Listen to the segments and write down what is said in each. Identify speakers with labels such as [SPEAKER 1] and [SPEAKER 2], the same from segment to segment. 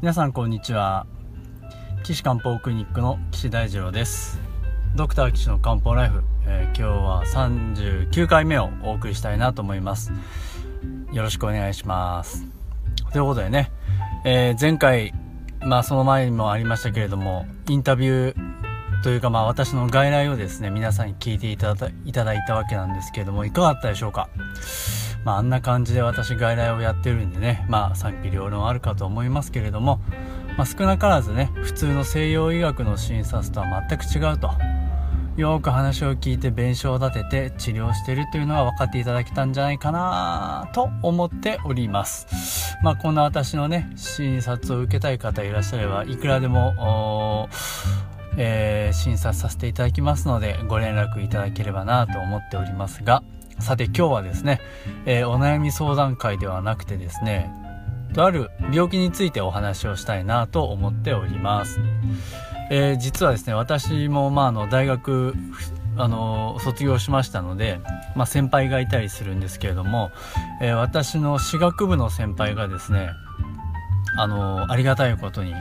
[SPEAKER 1] 皆さんこんにちは。岸漢方クリニックの岸大二郎です。ドクター岸の漢方ライフ、えー、今日は39回目をお送りしたいなと思います。よろしくお願いします。ということでね、えー、前回まあその前にもありましたけれどもインタビューというかまあ私の外来をですね皆さんに聞いていただいただいたわけなんですけれどもいかがだったでしょうか？まあ、あんな感じで私外来をやってるんでね、まあ、賛否両論あるかと思いますけれども、まあ、少なからずね普通の西洋医学の診察とは全く違うと。よく話を聞いて弁償を立てて治療してるというのは分かっていただけたんじゃないかなと思っております。まあこんな私のね診察を受けたい方いらっしゃればいくらでもえー、診察させていただきますのでご連絡いただければなと思っておりますがさて今日はですね、えー、お悩み相談会ではなくてですね、とある病気についてお話をしたいなと思っております。えー、実はですね、私もまああの大学、あの卒業しましたので、まあ、先輩がいたりするんですけれども、えー、私の私学部の先輩がですねあのありがたいことに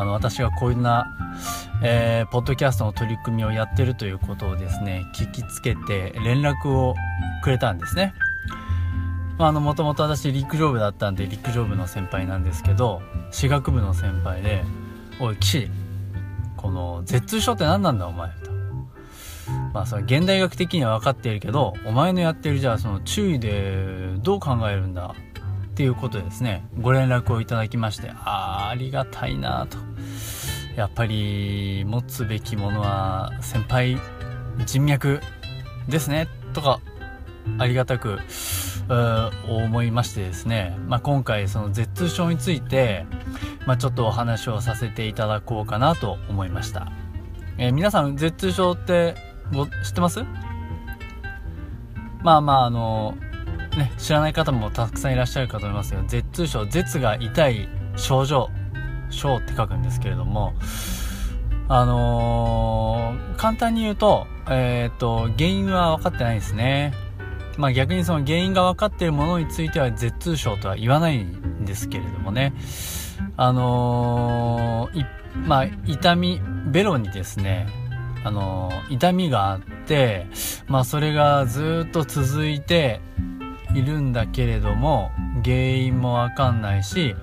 [SPEAKER 1] あの私がこういうな、えー、ポッドキャストの取り組みをやってるということをですね聞きつけて連絡をくれたんですね。まあ、のもともと私陸上部だったんで陸上部の先輩なんですけど私学部の先輩で「おい岸この絶痛症って何なんだお前」と。まあその現代学的には分かっているけどお前のやってるじゃあその注意でどう考えるんだ？っていうことでですねご連絡をいただきましてああありがたいなとやっぱり持つべきものは先輩人脈ですねとかありがたく思いましてですね、まあ、今回その絶痛症について、まあ、ちょっとお話をさせていただこうかなと思いました、えー、皆さん絶痛症ってご知ってます？まあまああのね知らない方もたくさんいらっしゃるかと思いますが絶痛症絶が痛い症状症って書くんですけれどもあのー、簡単に言うと、えっ、と、原因は分かってないですね。まあ逆にその原因が分かっているものについては絶痛症とは言わないんですけれどもね。あのー、まあ痛み、ベロにですね、あのー、痛みがあって、まあそれがずっと続いているんだけれども、原因もわかんないし、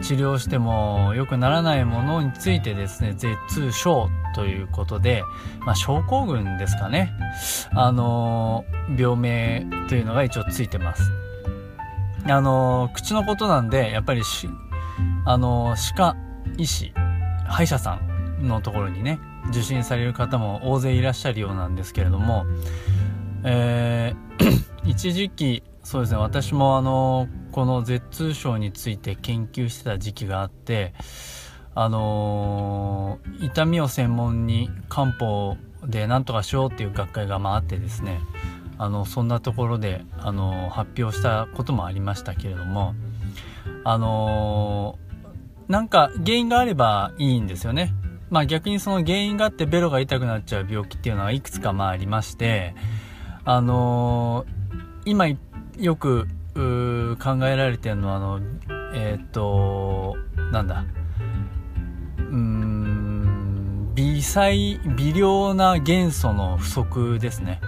[SPEAKER 1] 治療しても良くならないものについてですね、絶痛症ということで、まあ、症候群ですかね。あの、病名というのが一応ついてます。あの、口のことなんで、やっぱりし、あの、歯科医師、歯医者さんのところにね、受診される方も大勢いらっしゃるようなんですけれども、えー、一時期、そうですね、私もあの、この舌痛症について研究してた時期があって、あのー、痛みを専門に漢方で何とかしようっていう学会がまああってですね、あの、そんなところで、あの、発表したこともありましたけれども、あのー、なんか原因があればいいんですよね。まあ逆にその原因があってベロが痛くなっちゃう病気っていうのはいくつかまあありまして、あの今よく考えられてるのはあのえっ、ー、となんだ。うん微細微量な元素の不足ですね。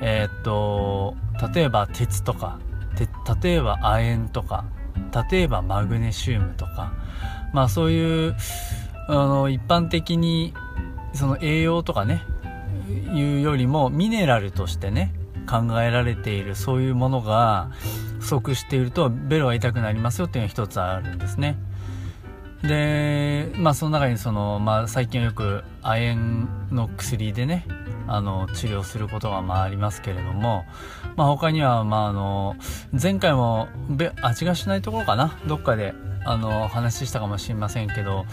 [SPEAKER 1] えっ、ー、と例えば鉄とか例えば亜鉛とか例えばマグネシウムとかまあそういうあの一般的にその栄養とかねいうよりもミネラルとしてね考えられているそういうものが不足しているとベロが痛くなりますよっていうのが一つあるんですね。でまあその中にその、まあ、最近はよく亜鉛の薬でねあの治療することがまあありますけれども、まあ、他には、まあ、あの前回も味がしないところかな？どっかであの話したかもしれませんけど、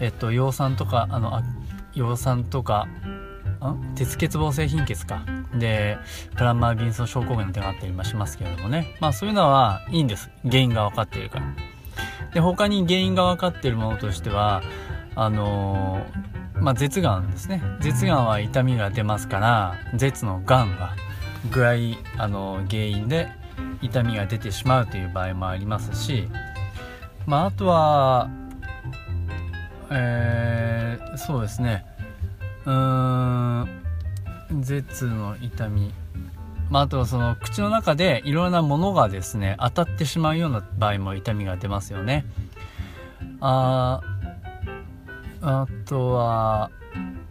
[SPEAKER 1] えっと、葉酸とかあの葉酸とか鉄欠乏性貧血か。でプランマービンソ症候群の手があったりもしますけれどもね。まあそういうのはいいんです。原因が分かっているから。で他に原因が分かっているものとしてはあのー、まあ舌がんですね。舌がんは痛みが出ますから舌のがんが具合あの原因で痛みが出てしまうという場合もありますしまああとはえー、そうですね。うーん舌の痛み。まあ、あとはその口の中でいろんなものがですね当たってしまうような場合も痛みが出ますよね。ああとは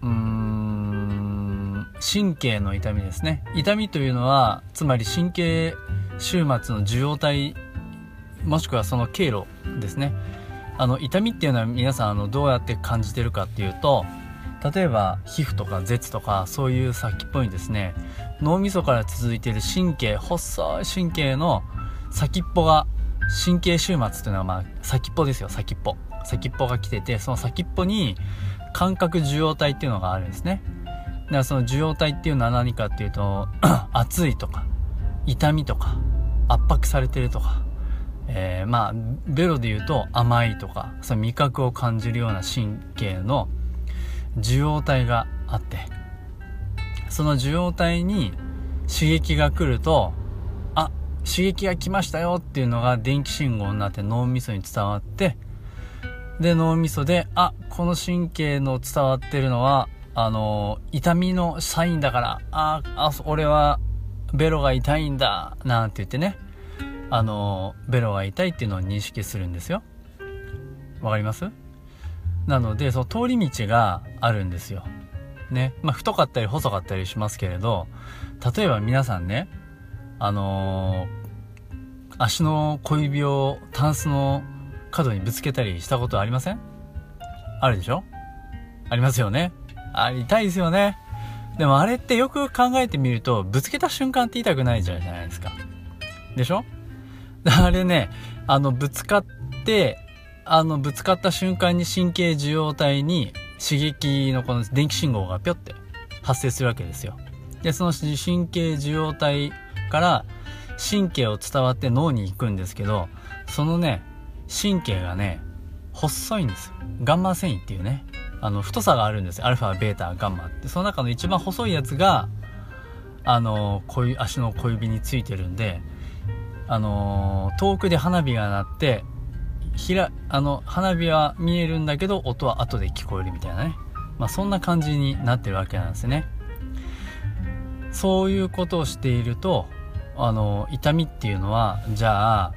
[SPEAKER 1] うん神経の痛みですね。痛みというのはつまり神経終末の受容体もしくはその経路ですね。あの痛みっていうのは皆さんあのどうやって感じてるかっていうと例えば皮膚とか舌とかそういう先っぽにですね脳みそから続いている神経細い神経の先っぽが神経終末というのはまあ先っぽですよ先っぽ。先っぽが来ててその先っぽに感覚受容体っていうのがあるんですね。だからその受容体っていうのは何かっていうと 熱いとか痛みとか圧迫されてるとかえー、まあベロで言うと甘いとかその味覚を感じるような神経の受容体があってその受容体に刺激が来るとあ刺激が来ましたよっていうのが電気信号になって脳みそに伝わってで脳みそであこの神経の伝わってるのはあの痛みのサインだからああ俺はベロが痛いんだなんて言ってねあのベロが痛いっていうのを認識するんですよ。わかります？なのでその通り道があるんですよ。ね。まあ太かったり細かったりしますけれど例えば皆さんねあのー、足の小指をタンスの角にぶつけたりしたことありません？あるでしょ？ありますよね。あ痛いですよね。でもあれってよく考えてみるとぶつけた瞬間って痛くないじゃないですか。でしょ？あれね、あの、ぶつかって、あの、ぶつかった瞬間に神経受容体に刺激のこの電気信号がぴょって発生するわけですよ。で、その神経受容体から神経を伝わって脳に行くんですけど、そのね、神経がね、細いんですよ。ガンマ繊維っていうね、あの、太さがあるんですよ。アルファ、ベータ、ガンマって。その中の一番細いやつが、あの、小、足の小指についてるんで、あの、遠くで花火が鳴ってひらあの花火は見えるんだけど音は後で聞こえるみたいなね、まあ、そんな感じになってるわけなんですね。そういうことをしているとあの痛みっていうのはじゃあ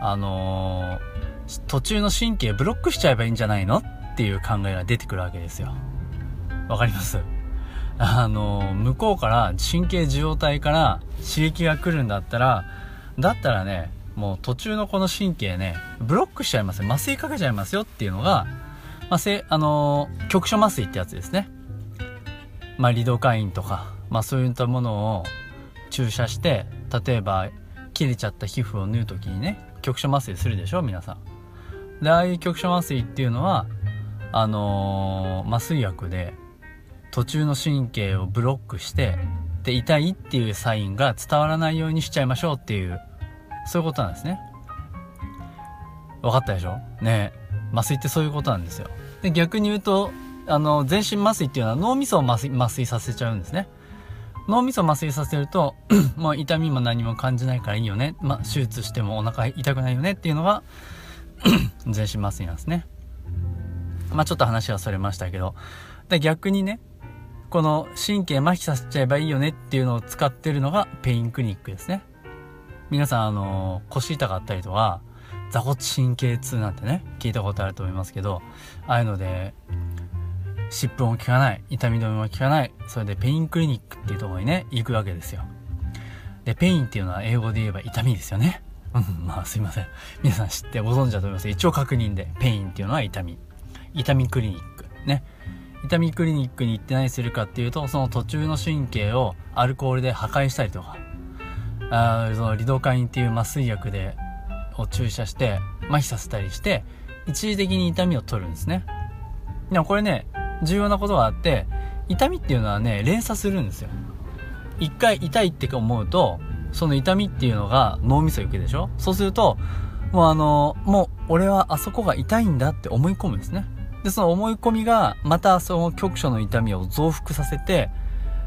[SPEAKER 1] あのー、途中の神経ブロックしちゃえばいいんじゃないのっていう考えが出てくるわけですよ。わかります？あの向こうから神経受容体から刺激が来るんだったらだったらね、もう途中のこの神経ね、ブロックしちゃいますよ。麻酔かけちゃいますよっていうのが、まあ、せ、あのー、局所麻酔ってやつですね。まあ、リドカインとか、まあ、そういったものを注射して、例えば、切れちゃった皮膚を縫う時にね、局所麻酔するでしょ皆さん。で、ああいう局所麻酔っていうのは、あのー、麻酔薬で、途中の神経をブロックして、で、痛いっていうサインが伝わらないようにしちゃいましょうっていうそういうことなんですね。分かったでしょ？ね麻酔ってそういうことなんですよ。で、逆に言うと、あの、全身麻酔っていうのは脳みそを麻酔麻酔させちゃうんですね。脳みそ麻酔させると、もう痛みも何も感じないからいいよね。ま、手術してもお腹痛くないよねっていうのが 全身麻酔なんですね。まあ、ちょっと話はそれましたけど。で、逆にね、この神経麻痺させちゃえばいいよねっていうのを使ってるのがペインクリニックですね。皆さん、あの、腰痛かったりとか、座骨神経痛なんてね、聞いたことあると思いますけど、ああいうので、湿布も効かない、痛み止めも効かない、それでペインクリニックっていうところにね、行くわけですよ。で、 pain っていうのは英語で言えば痛みですよね。うん、まあすいません。皆さん知ってご存知だと思います。一応確認で、 pain っていうのは痛み。痛みクリニック。ね。痛みクリニックに行って何するかっていうと、その途中の神経をアルコールで破壊したりとか、あそのリドカインっていう麻酔薬でを注射して麻痺させたりして一時的に痛みを取るんですね。でもこれね重要なことがあって痛みっていうのはね連鎖するんですよ。一回痛いって思うとその痛みっていうのが脳みそ行くでしょ？そうするともうあのもう俺はあそこが痛いんだって思い込むんですね。でその思い込みがまたその局所の痛みを増幅させて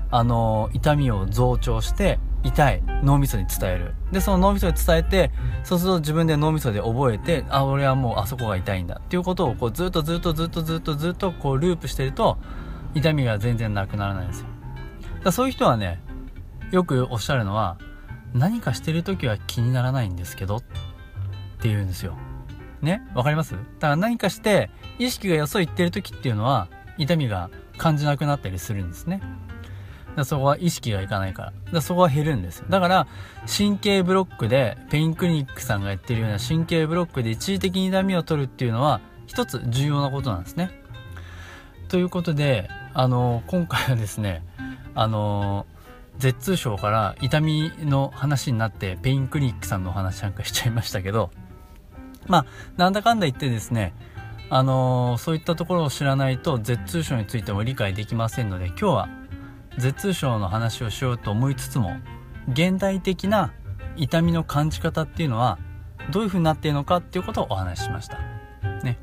[SPEAKER 1] あの痛みを増長して痛い脳みそに伝える。でその脳みそに伝えてそうすると自分で脳みそで覚えてあ俺はもうあそこが痛いんだ。っていうことをこうずっとずっとずっとずっとずっとこうループしてると痛みが全然なくならないんですよ。だそういう人はねよくおっしゃるのは何かしてる時は気にならないんですけどって言うんですよ。ね？わかります？だから何かして意識がよそ行ってる時っていうのは痛みが感じなくなったりするんですねだそこは意識がいかないから。だそこは減るんですよ。だから、神経ブロックで、ペインクリニックさんがやってるような神経ブロックで一時的に痛みを取るっていうのは、一つ重要なことなんですね。ということで、あの、今回はですね、あの、舌痛症から痛みの話になって、ペインクリニックさんのお話なんかしちゃいましたけど、まあ、なんだかんだ言ってですね、あのそういったところを知らないと、舌痛症についても理解できませんので、今日は頭痛症の話をしようと思いつつも現代的な痛みの感じ方っていうのはどういう風になっているのかっていうことをお話ししました。ね。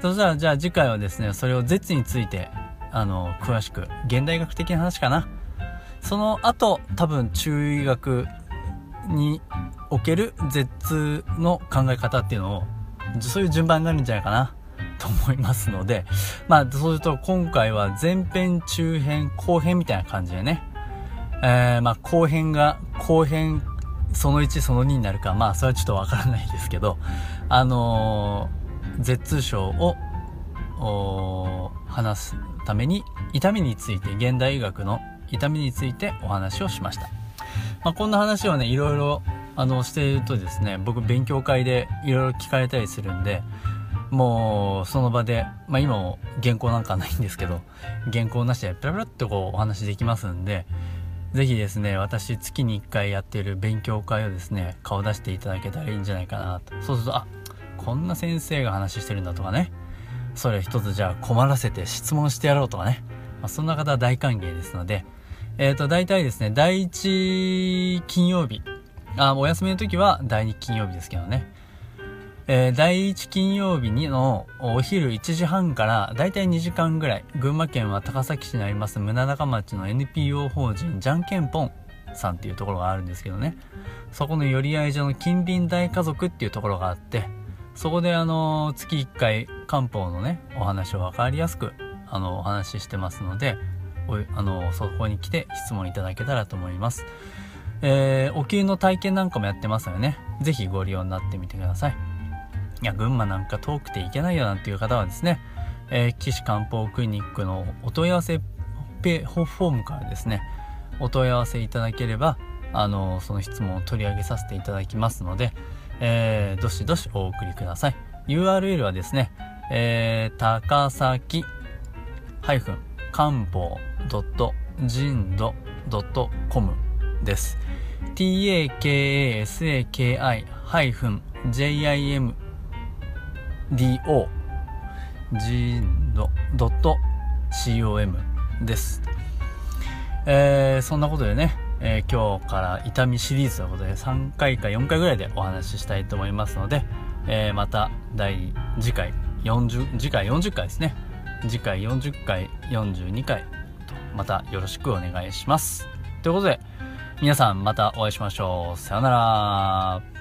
[SPEAKER 1] そしたらじゃあ次回はですね、それを舌について、あの、詳しく、現代学的な話かな。その後、多分中医学における舌の考え方っていうのを、そういう順番があるんじゃないかな。と思いますので、まあ、そうすると今回は前編、中編、後編みたいな感じでね、えー、まあ、後編が、後編、その1、その2になるか、まあ、それはちょっとわからないですけど、あのー、舌痛症を、話すために、痛みについて、現代医学の痛みについてお話をしました。まあ、こんな話をね、いろいろ、あの、しているとですね、僕勉強会でいろいろ聞かれたりするんで、もうその場で、まあ、今も原稿なんかないんですけど原稿なしでペラペラっとこうお話できますんで是非ですね私月に1回やっている勉強会をですね顔出していただけたらいいんじゃないかなと。そうするとあこんな先生が話してるんだとかね。それ一つじゃあ困らせて質問してやろうとかね、まあ、そんな方は大歓迎ですのでえっ、ー、と大体ですね第1金曜日あお休みの時は第2金曜日ですけどね。えー、第1金曜日のお昼1時半からだいたい2時間ぐらい、群馬県は高崎市にあります宗中町の NPO 法人じゃんけんぽんさんっていうところがあるんですけどね、そこの寄り合い所の近隣大家族っていうところがあって、そこであの、月1回漢方のね、お話をわかりやすく、あの、お話ししてますので、おあの、そこに来て質問いただけたらと思います。えー、お灸の体験なんかもやってますのでね、ぜひご利用になってみてください。いや、群馬なんか遠くて行けないよなんていう方はですね、えー、岸漢方クリニックのお問い合わせペフォームからですね、お問い合わせいただければ、あの、その質問を取り上げさせていただきますので、えー、どしどしお送りください。URL はですね、えー、高崎漢方 .jind.com です。takasaki-jim do g.com です。えー、そんなことでね、えー、今日から痛みシリーズということで3回か4回ぐらいでお話ししたいと思いますので、えー、また第次回40次回40回ですね。次回40回42回とまたよろしくお願いします。ということで皆さんまたお会いしましょう。さようなら。